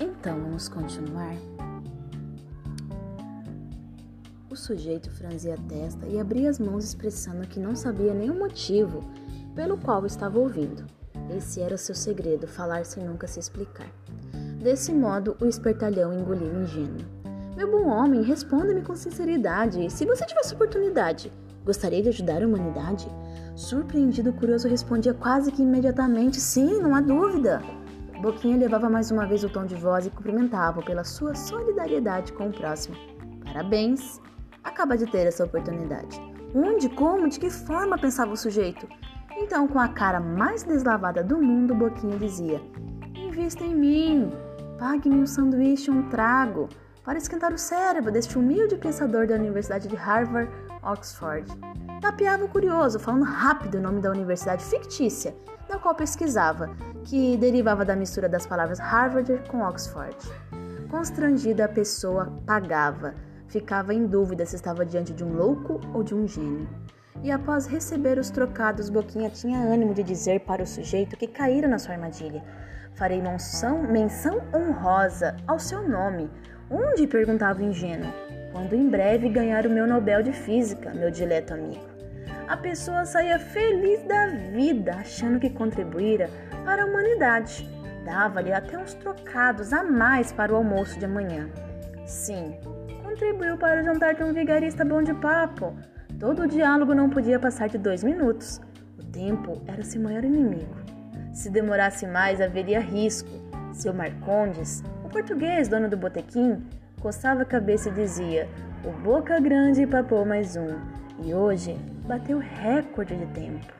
Então, vamos continuar. O sujeito franzia a testa e abria as mãos, expressando que não sabia nenhum motivo pelo qual estava ouvindo. Esse era o seu segredo, falar sem nunca se explicar. Desse modo, o espertalhão engoliu o ingênuo. Meu bom homem, responda-me com sinceridade. Se você tivesse oportunidade, gostaria de ajudar a humanidade? Surpreendido, o curioso respondia quase que imediatamente: Sim, não há dúvida. Boquinha levava mais uma vez o tom de voz e cumprimentava pela sua solidariedade com o próximo. Parabéns! Acaba de ter essa oportunidade. Onde, como, de que forma pensava o sujeito? Então, com a cara mais deslavada do mundo, Boquinha dizia: Invista em mim, pague-me um sanduíche um trago para esquentar o cérebro deste humilde pensador da Universidade de Harvard, Oxford. Tapeava o curioso, falando rápido o nome da universidade fictícia, na qual pesquisava, que derivava da mistura das palavras Harvard com Oxford. Constrangida, a pessoa pagava, ficava em dúvida se estava diante de um louco ou de um gênio. E após receber os trocados, Boquinha tinha ânimo de dizer para o sujeito que caíra na sua armadilha: Farei menção, menção honrosa ao seu nome. Onde? perguntava o ingênuo. Quando em breve ganhar o meu Nobel de Física, meu dileto amigo. A pessoa saía feliz da vida, achando que contribuíra para a humanidade. Dava-lhe até uns trocados a mais para o almoço de amanhã. Sim, contribuiu para o jantar de um vigarista bom de papo. Todo o diálogo não podia passar de dois minutos. O tempo era seu maior inimigo. Se demorasse mais, haveria risco. Seu Marcondes, o português dono do botequim, coçava a cabeça e dizia: O Boca Grande papou mais um. E hoje bateu recorde de tempo.